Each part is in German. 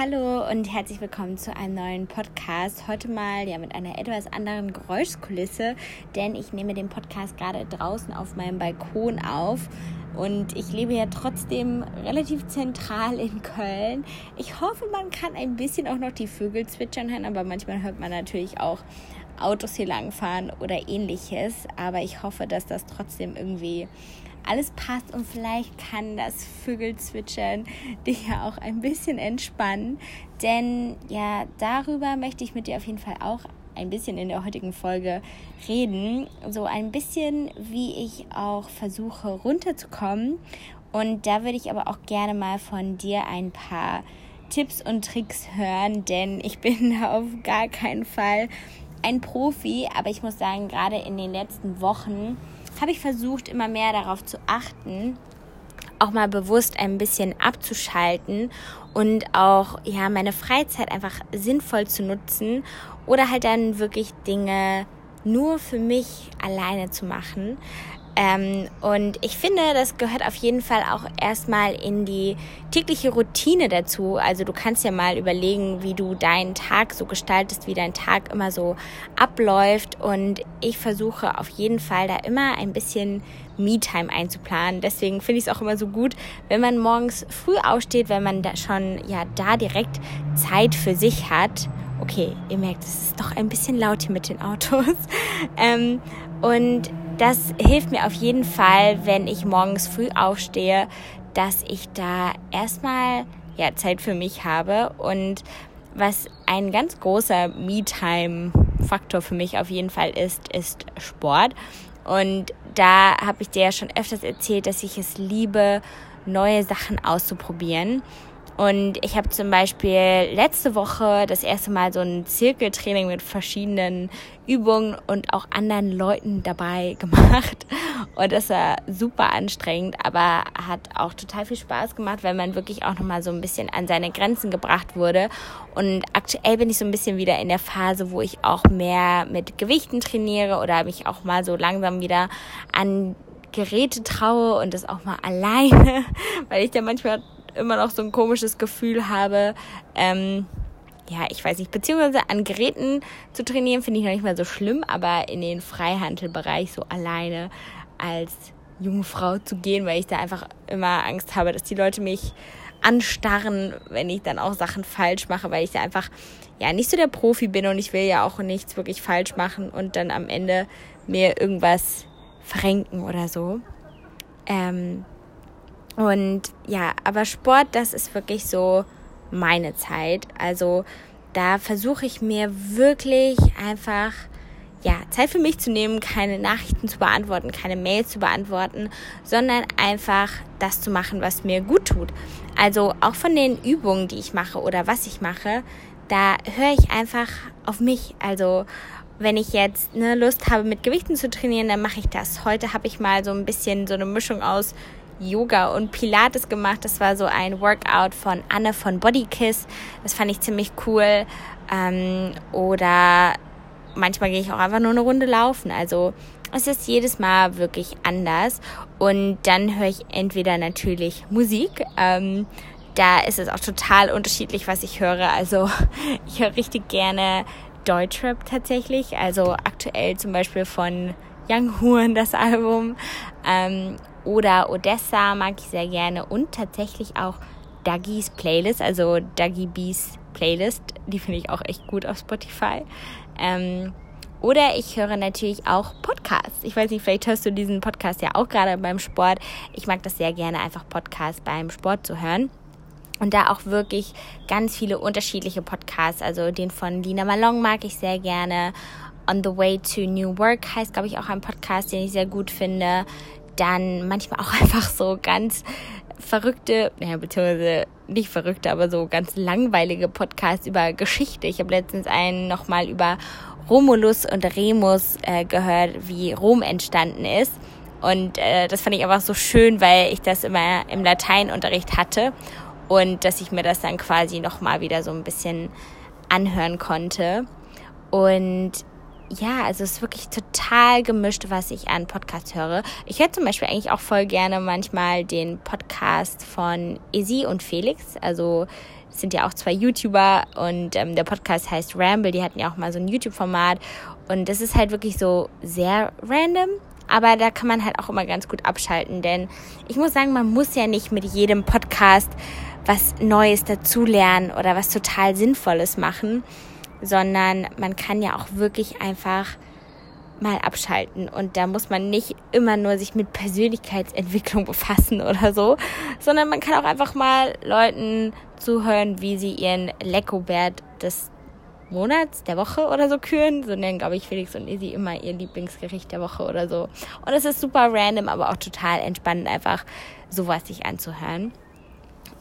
Hallo und herzlich willkommen zu einem neuen Podcast. Heute mal ja mit einer etwas anderen Geräuschkulisse, denn ich nehme den Podcast gerade draußen auf meinem Balkon auf und ich lebe ja trotzdem relativ zentral in Köln. Ich hoffe, man kann ein bisschen auch noch die Vögel zwitschern hören, aber manchmal hört man natürlich auch Autos hier langfahren oder ähnliches. Aber ich hoffe, dass das trotzdem irgendwie alles passt und vielleicht kann das Vögelzwitschern dich ja auch ein bisschen entspannen. Denn ja, darüber möchte ich mit dir auf jeden Fall auch ein bisschen in der heutigen Folge reden. So ein bisschen, wie ich auch versuche runterzukommen. Und da würde ich aber auch gerne mal von dir ein paar Tipps und Tricks hören, denn ich bin auf gar keinen Fall ein Profi, aber ich muss sagen, gerade in den letzten Wochen habe ich versucht, immer mehr darauf zu achten, auch mal bewusst ein bisschen abzuschalten und auch ja meine Freizeit einfach sinnvoll zu nutzen oder halt dann wirklich Dinge nur für mich alleine zu machen. Ähm, und ich finde, das gehört auf jeden Fall auch erstmal in die tägliche Routine dazu. Also du kannst ja mal überlegen, wie du deinen Tag so gestaltest, wie dein Tag immer so abläuft. Und ich versuche auf jeden Fall da immer ein bisschen Me-Time einzuplanen. Deswegen finde ich es auch immer so gut, wenn man morgens früh aufsteht, wenn man da schon ja da direkt Zeit für sich hat. Okay, ihr merkt, es ist doch ein bisschen laut hier mit den Autos. ähm, und das hilft mir auf jeden Fall, wenn ich morgens früh aufstehe, dass ich da erstmal ja, Zeit für mich habe. Und was ein ganz großer Me-Time-Faktor für mich auf jeden Fall ist, ist Sport. Und da habe ich dir ja schon öfters erzählt, dass ich es liebe, neue Sachen auszuprobieren. Und ich habe zum Beispiel letzte Woche das erste Mal so ein Zirkeltraining mit verschiedenen Übungen und auch anderen Leuten dabei gemacht. Und das war super anstrengend, aber hat auch total viel Spaß gemacht, weil man wirklich auch nochmal so ein bisschen an seine Grenzen gebracht wurde. Und aktuell bin ich so ein bisschen wieder in der Phase, wo ich auch mehr mit Gewichten trainiere oder mich auch mal so langsam wieder an Geräte traue und das auch mal alleine, weil ich da manchmal immer noch so ein komisches Gefühl habe, ähm, ja, ich weiß nicht, beziehungsweise an Geräten zu trainieren finde ich noch nicht mal so schlimm, aber in den Freihandelbereich so alleine als junge Frau zu gehen, weil ich da einfach immer Angst habe, dass die Leute mich anstarren, wenn ich dann auch Sachen falsch mache, weil ich da einfach ja nicht so der Profi bin und ich will ja auch nichts wirklich falsch machen und dann am Ende mir irgendwas verrenken oder so. Ähm, und ja, aber Sport, das ist wirklich so meine Zeit. Also da versuche ich mir wirklich einfach ja, Zeit für mich zu nehmen, keine Nachrichten zu beantworten, keine Mails zu beantworten, sondern einfach das zu machen, was mir gut tut. Also auch von den Übungen, die ich mache oder was ich mache, da höre ich einfach auf mich. Also wenn ich jetzt eine Lust habe, mit Gewichten zu trainieren, dann mache ich das. Heute habe ich mal so ein bisschen so eine Mischung aus Yoga und Pilates gemacht. Das war so ein Workout von Anne von Bodykiss. Das fand ich ziemlich cool. Ähm, oder manchmal gehe ich auch einfach nur eine Runde laufen. Also es ist jedes Mal wirklich anders. Und dann höre ich entweder natürlich Musik. Ähm, da ist es auch total unterschiedlich, was ich höre. Also ich höre richtig gerne Deutschrap tatsächlich. Also aktuell zum Beispiel von Young Horn das Album. Ähm, oder Odessa mag ich sehr gerne und tatsächlich auch Dougies Playlist, also Dougie Bees Playlist, die finde ich auch echt gut auf Spotify. Ähm, oder ich höre natürlich auch Podcasts. Ich weiß nicht, vielleicht hörst du diesen Podcast ja auch gerade beim Sport. Ich mag das sehr gerne, einfach Podcasts beim Sport zu hören. Und da auch wirklich ganz viele unterschiedliche Podcasts. Also den von Lina Malong mag ich sehr gerne. On the Way to New Work heißt, glaube ich, auch ein Podcast, den ich sehr gut finde dann manchmal auch einfach so ganz verrückte, ja, beziehungsweise nicht verrückte, aber so ganz langweilige Podcasts über Geschichte. Ich habe letztens einen nochmal über Romulus und Remus äh, gehört, wie Rom entstanden ist. Und äh, das fand ich einfach so schön, weil ich das immer im Lateinunterricht hatte und dass ich mir das dann quasi nochmal wieder so ein bisschen anhören konnte. Und ja, also es ist wirklich total gemischt, was ich an Podcasts höre. Ich höre zum Beispiel eigentlich auch voll gerne manchmal den Podcast von Izzy und Felix. Also sind ja auch zwei YouTuber und ähm, der Podcast heißt Ramble. Die hatten ja auch mal so ein YouTube-Format und das ist halt wirklich so sehr random. Aber da kann man halt auch immer ganz gut abschalten, denn ich muss sagen, man muss ja nicht mit jedem Podcast was Neues dazulernen oder was total Sinnvolles machen sondern man kann ja auch wirklich einfach mal abschalten und da muss man nicht immer nur sich mit Persönlichkeitsentwicklung befassen oder so, sondern man kann auch einfach mal Leuten zuhören, wie sie ihren Leckobert des Monats, der Woche oder so küren. So nennen, glaube ich, Felix und Izzy immer ihr Lieblingsgericht der Woche oder so. Und es ist super random, aber auch total entspannend, einfach sowas sich anzuhören.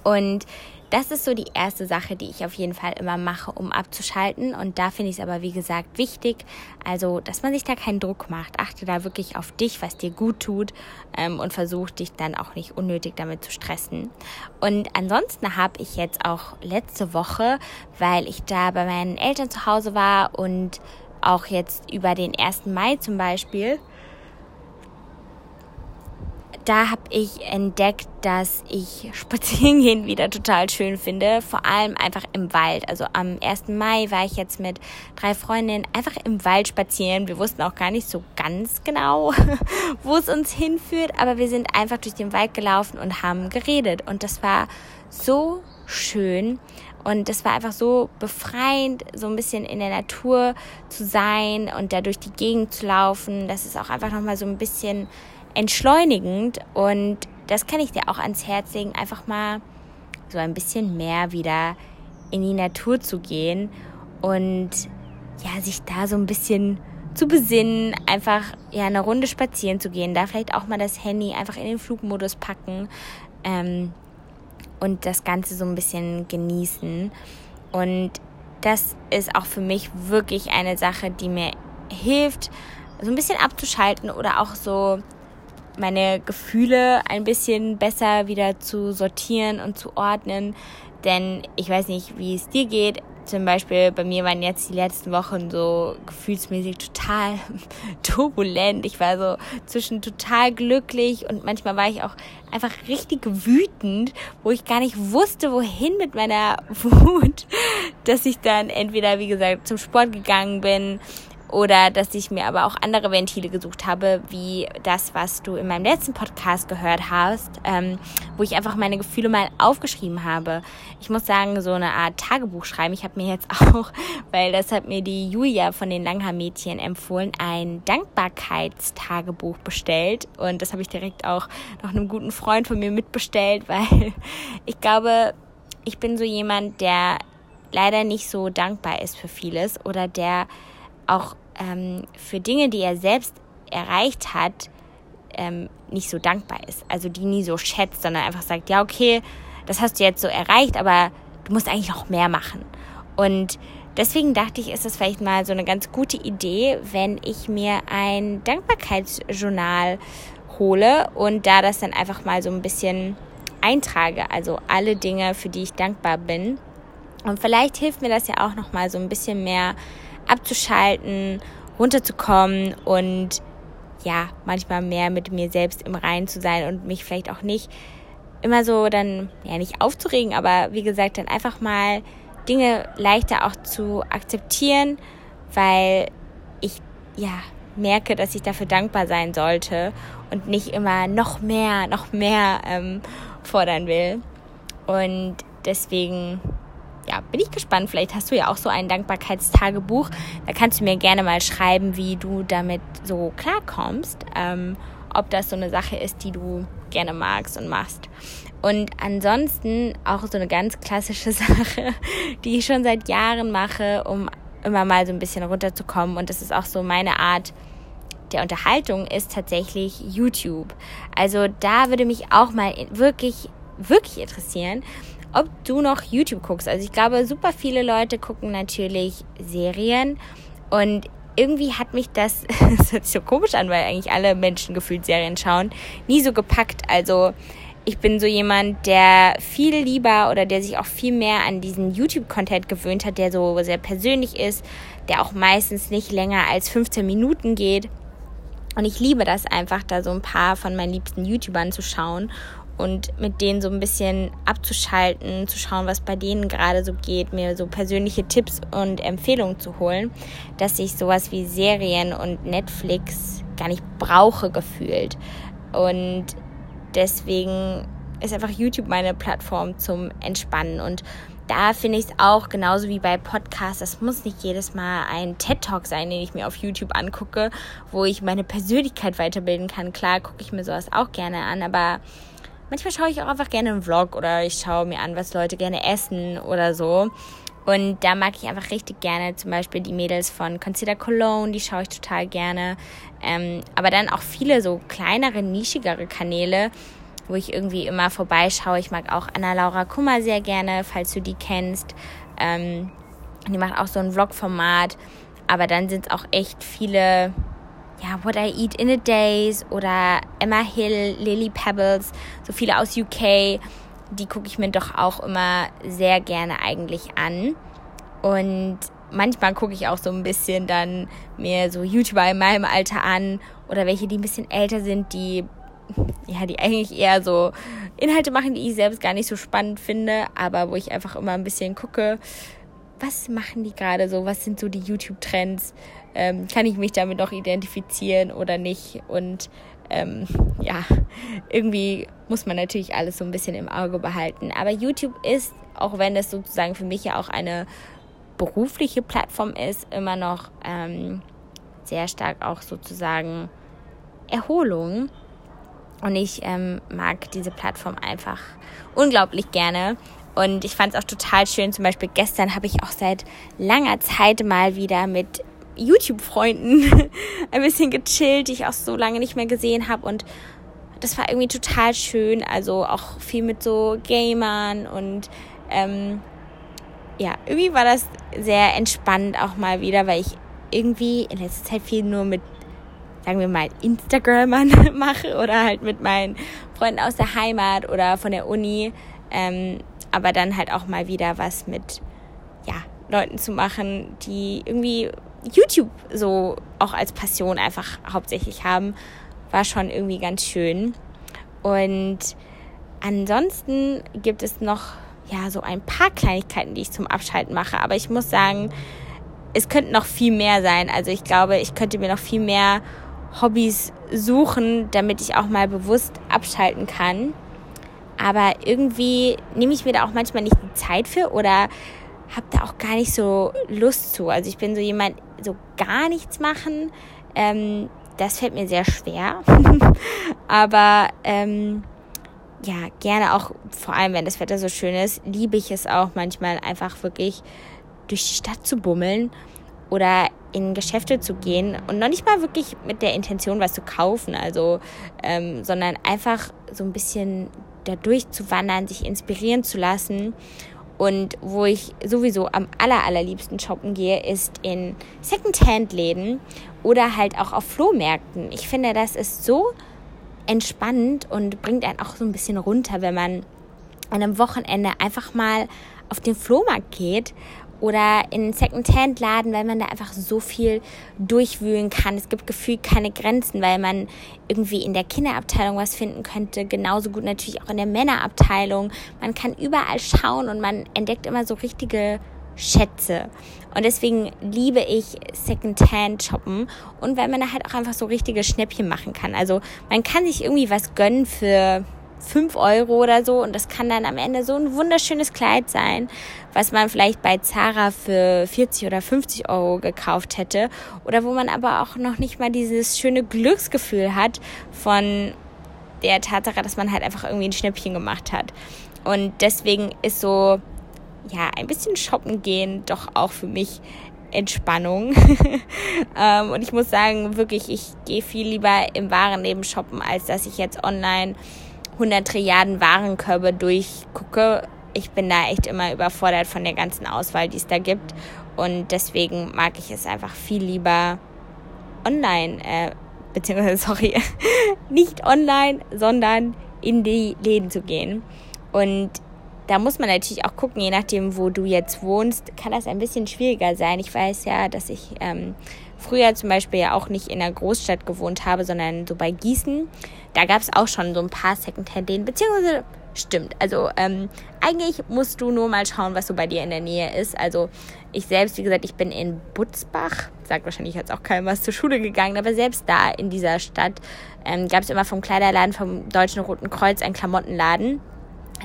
Und das ist so die erste Sache, die ich auf jeden Fall immer mache, um abzuschalten. Und da finde ich es aber, wie gesagt, wichtig, also, dass man sich da keinen Druck macht. Achte da wirklich auf dich, was dir gut tut ähm, und versuch dich dann auch nicht unnötig damit zu stressen. Und ansonsten habe ich jetzt auch letzte Woche, weil ich da bei meinen Eltern zu Hause war und auch jetzt über den 1. Mai zum Beispiel, da habe ich entdeckt, dass ich Spazierengehen wieder total schön finde. Vor allem einfach im Wald. Also am 1. Mai war ich jetzt mit drei Freundinnen einfach im Wald spazieren. Wir wussten auch gar nicht so ganz genau, wo es uns hinführt. Aber wir sind einfach durch den Wald gelaufen und haben geredet. Und das war so schön. Und das war einfach so befreiend, so ein bisschen in der Natur zu sein und da durch die Gegend zu laufen. Das ist auch einfach nochmal so ein bisschen entschleunigend und das kann ich dir auch ans Herz legen, einfach mal so ein bisschen mehr wieder in die Natur zu gehen und ja, sich da so ein bisschen zu besinnen, einfach ja eine Runde spazieren zu gehen, da vielleicht auch mal das Handy einfach in den Flugmodus packen ähm, und das Ganze so ein bisschen genießen. Und das ist auch für mich wirklich eine Sache, die mir hilft, so ein bisschen abzuschalten oder auch so meine Gefühle ein bisschen besser wieder zu sortieren und zu ordnen. Denn ich weiß nicht, wie es dir geht. Zum Beispiel bei mir waren jetzt die letzten Wochen so gefühlsmäßig total turbulent. Ich war so zwischen total glücklich und manchmal war ich auch einfach richtig wütend, wo ich gar nicht wusste, wohin mit meiner Wut, dass ich dann entweder, wie gesagt, zum Sport gegangen bin oder dass ich mir aber auch andere Ventile gesucht habe, wie das, was du in meinem letzten Podcast gehört hast, ähm, wo ich einfach meine Gefühle mal aufgeschrieben habe. Ich muss sagen, so eine Art Tagebuch schreiben. Ich habe mir jetzt auch, weil das hat mir die Julia von den Langhaar-Mädchen empfohlen, ein Dankbarkeitstagebuch bestellt. Und das habe ich direkt auch noch einem guten Freund von mir mitbestellt, weil ich glaube, ich bin so jemand, der leider nicht so dankbar ist für vieles oder der auch ähm, für Dinge, die er selbst erreicht hat, ähm, nicht so dankbar ist. Also die nie so schätzt, sondern einfach sagt, ja, okay, das hast du jetzt so erreicht, aber du musst eigentlich noch mehr machen. Und deswegen dachte ich, ist das vielleicht mal so eine ganz gute Idee, wenn ich mir ein Dankbarkeitsjournal hole und da das dann einfach mal so ein bisschen eintrage, also alle Dinge, für die ich dankbar bin. Und vielleicht hilft mir das ja auch noch mal so ein bisschen mehr abzuschalten, runterzukommen und ja, manchmal mehr mit mir selbst im Reinen zu sein und mich vielleicht auch nicht immer so dann, ja, nicht aufzuregen, aber wie gesagt, dann einfach mal Dinge leichter auch zu akzeptieren, weil ich, ja, merke, dass ich dafür dankbar sein sollte und nicht immer noch mehr, noch mehr ähm, fordern will. Und deswegen ja, bin ich gespannt. Vielleicht hast du ja auch so ein Dankbarkeitstagebuch. Da kannst du mir gerne mal schreiben, wie du damit so klarkommst. Ähm, ob das so eine Sache ist, die du gerne magst und machst. Und ansonsten auch so eine ganz klassische Sache, die ich schon seit Jahren mache, um immer mal so ein bisschen runterzukommen. Und das ist auch so meine Art der Unterhaltung, ist tatsächlich YouTube. Also da würde mich auch mal wirklich, wirklich interessieren, ob du noch YouTube guckst. Also ich glaube, super viele Leute gucken natürlich Serien und irgendwie hat mich das, das hört sich so komisch an, weil eigentlich alle Menschen gefühlt Serien schauen, nie so gepackt. Also ich bin so jemand, der viel lieber oder der sich auch viel mehr an diesen YouTube-Content gewöhnt hat, der so sehr persönlich ist, der auch meistens nicht länger als 15 Minuten geht. Und ich liebe das einfach, da so ein paar von meinen liebsten YouTubern zu schauen und mit denen so ein bisschen abzuschalten, zu schauen, was bei denen gerade so geht, mir so persönliche Tipps und Empfehlungen zu holen, dass ich sowas wie Serien und Netflix gar nicht brauche gefühlt. Und deswegen ist einfach YouTube meine Plattform zum Entspannen. Und da finde ich es auch genauso wie bei Podcasts. Das muss nicht jedes Mal ein TED-Talk sein, den ich mir auf YouTube angucke, wo ich meine Persönlichkeit weiterbilden kann. Klar gucke ich mir sowas auch gerne an, aber manchmal schaue ich auch einfach gerne einen Vlog oder ich schaue mir an, was Leute gerne essen oder so. Und da mag ich einfach richtig gerne zum Beispiel die Mädels von Consider Cologne, die schaue ich total gerne. Ähm, aber dann auch viele so kleinere, nischigere Kanäle, wo ich irgendwie immer vorbeischaue. Ich mag auch Anna-Laura Kummer sehr gerne, falls du die kennst. Ähm, die macht auch so ein Vlog-Format. Aber dann sind es auch echt viele, ja, What I Eat in a Days oder Emma Hill, Lily Pebbles, so viele aus UK die gucke ich mir doch auch immer sehr gerne eigentlich an. Und manchmal gucke ich auch so ein bisschen dann mir so YouTuber in meinem Alter an oder welche, die ein bisschen älter sind, die ja, die eigentlich eher so Inhalte machen, die ich selbst gar nicht so spannend finde, aber wo ich einfach immer ein bisschen gucke, was machen die gerade so, was sind so die YouTube-Trends, ähm, kann ich mich damit noch identifizieren oder nicht und ähm, ja, irgendwie muss man natürlich alles so ein bisschen im Auge behalten. Aber YouTube ist, auch wenn es sozusagen für mich ja auch eine berufliche Plattform ist, immer noch ähm, sehr stark auch sozusagen Erholung. Und ich ähm, mag diese Plattform einfach unglaublich gerne. Und ich fand es auch total schön. Zum Beispiel gestern habe ich auch seit langer Zeit mal wieder mit YouTube-Freunden ein bisschen gechillt, die ich auch so lange nicht mehr gesehen habe. Und das war irgendwie total schön. Also auch viel mit so Gamern und ähm, ja, irgendwie war das sehr entspannt auch mal wieder, weil ich irgendwie in letzter Zeit viel nur mit, sagen wir mal, Instagramern mache oder halt mit meinen Freunden aus der Heimat oder von der Uni. Ähm, aber dann halt auch mal wieder was mit, ja, Leuten zu machen, die irgendwie YouTube so auch als Passion einfach hauptsächlich haben, war schon irgendwie ganz schön. Und ansonsten gibt es noch ja so ein paar Kleinigkeiten, die ich zum Abschalten mache. Aber ich muss sagen, es könnten noch viel mehr sein. Also ich glaube, ich könnte mir noch viel mehr Hobbys suchen, damit ich auch mal bewusst abschalten kann. Aber irgendwie nehme ich mir da auch manchmal nicht die Zeit für oder habe da auch gar nicht so Lust zu. Also ich bin so jemand, so gar nichts machen, ähm, das fällt mir sehr schwer. Aber ähm, ja, gerne auch, vor allem wenn das Wetter so schön ist, liebe ich es auch manchmal einfach wirklich durch die Stadt zu bummeln oder in Geschäfte zu gehen und noch nicht mal wirklich mit der Intention, was zu kaufen, also, ähm, sondern einfach so ein bisschen da durchzuwandern, sich inspirieren zu lassen und wo ich sowieso am aller, allerliebsten shoppen gehe, ist in Secondhand-Läden oder halt auch auf Flohmärkten. Ich finde, das ist so entspannend und bringt einen auch so ein bisschen runter, wenn man an einem Wochenende einfach mal auf den Flohmarkt geht oder in Second-Hand-Laden, weil man da einfach so viel durchwühlen kann. Es gibt gefühlt keine Grenzen, weil man irgendwie in der Kinderabteilung was finden könnte, genauso gut natürlich auch in der Männerabteilung. Man kann überall schauen und man entdeckt immer so richtige Schätze. Und deswegen liebe ich Second-Hand shoppen und weil man da halt auch einfach so richtige Schnäppchen machen kann. Also man kann sich irgendwie was gönnen für 5 Euro oder so und das kann dann am Ende so ein wunderschönes Kleid sein, was man vielleicht bei Zara für 40 oder 50 Euro gekauft hätte oder wo man aber auch noch nicht mal dieses schöne Glücksgefühl hat von der Tatsache, dass man halt einfach irgendwie ein Schnäppchen gemacht hat. Und deswegen ist so, ja, ein bisschen shoppen gehen doch auch für mich Entspannung. ähm, und ich muss sagen, wirklich, ich gehe viel lieber im wahren Leben shoppen, als dass ich jetzt online 100 Trilliarden Warenkörbe durchgucke. Ich bin da echt immer überfordert von der ganzen Auswahl, die es da gibt. Und deswegen mag ich es einfach viel lieber online, äh, beziehungsweise, sorry, nicht online, sondern in die Läden zu gehen. Und da muss man natürlich auch gucken, je nachdem, wo du jetzt wohnst, kann das ein bisschen schwieriger sein. Ich weiß ja, dass ich ähm, früher zum Beispiel ja auch nicht in einer Großstadt gewohnt habe, sondern so bei Gießen. Da gab es auch schon so ein paar Secondhand-Läden, beziehungsweise stimmt. Also ähm, eigentlich musst du nur mal schauen, was so bei dir in der Nähe ist. Also ich selbst, wie gesagt, ich bin in Butzbach. Sagt wahrscheinlich jetzt auch keinem was zur Schule gegangen, aber selbst da in dieser Stadt ähm, gab es immer vom Kleiderladen vom Deutschen Roten Kreuz einen Klamottenladen.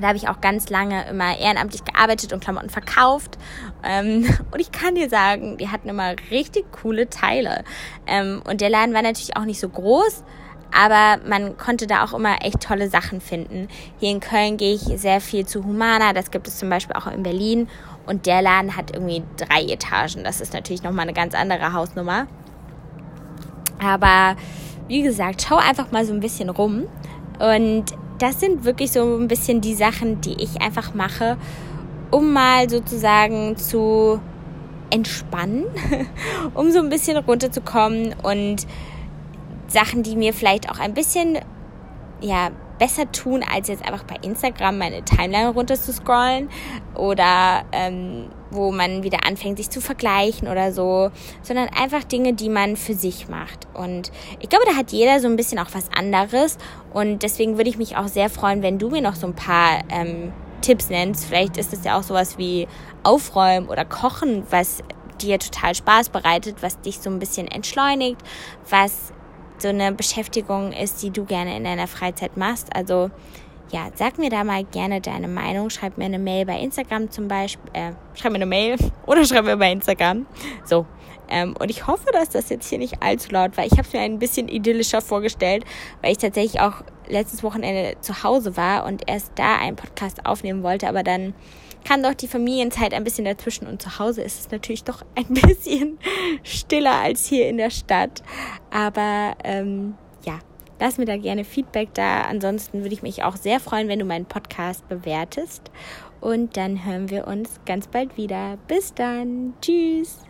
Da habe ich auch ganz lange immer ehrenamtlich gearbeitet und Klamotten verkauft. Ähm, und ich kann dir sagen, die hatten immer richtig coole Teile. Ähm, und der Laden war natürlich auch nicht so groß, aber man konnte da auch immer echt tolle Sachen finden. Hier in Köln gehe ich sehr viel zu Humana, das gibt es zum Beispiel auch in Berlin. Und der Laden hat irgendwie drei Etagen. Das ist natürlich nochmal eine ganz andere Hausnummer. Aber wie gesagt, schau einfach mal so ein bisschen rum. Und das sind wirklich so ein bisschen die Sachen, die ich einfach mache, um mal sozusagen zu entspannen, um so ein bisschen runterzukommen und Sachen, die mir vielleicht auch ein bisschen ja, besser tun, als jetzt einfach bei Instagram meine Timeline runter zu scrollen oder ähm, wo man wieder anfängt, sich zu vergleichen oder so, sondern einfach Dinge, die man für sich macht. Und ich glaube, da hat jeder so ein bisschen auch was anderes und deswegen würde ich mich auch sehr freuen, wenn du mir noch so ein paar ähm, Tipps nennst. Vielleicht ist es ja auch sowas wie Aufräumen oder Kochen, was dir total Spaß bereitet, was dich so ein bisschen entschleunigt, was so eine Beschäftigung ist, die du gerne in deiner Freizeit machst. Also ja, sag mir da mal gerne deine Meinung. Schreib mir eine Mail bei Instagram zum Beispiel. Äh, schreib mir eine Mail oder schreib mir bei Instagram. So. Ähm, und ich hoffe, dass das jetzt hier nicht allzu laut war. Ich habe es mir ein bisschen idyllischer vorgestellt, weil ich tatsächlich auch letztes Wochenende zu Hause war und erst da einen Podcast aufnehmen wollte, aber dann kam doch die Familienzeit ein bisschen dazwischen und zu Hause ist es natürlich doch ein bisschen stiller als hier in der Stadt. Aber ähm, lass mir da gerne Feedback da. Ansonsten würde ich mich auch sehr freuen, wenn du meinen Podcast bewertest. Und dann hören wir uns ganz bald wieder. Bis dann. Tschüss.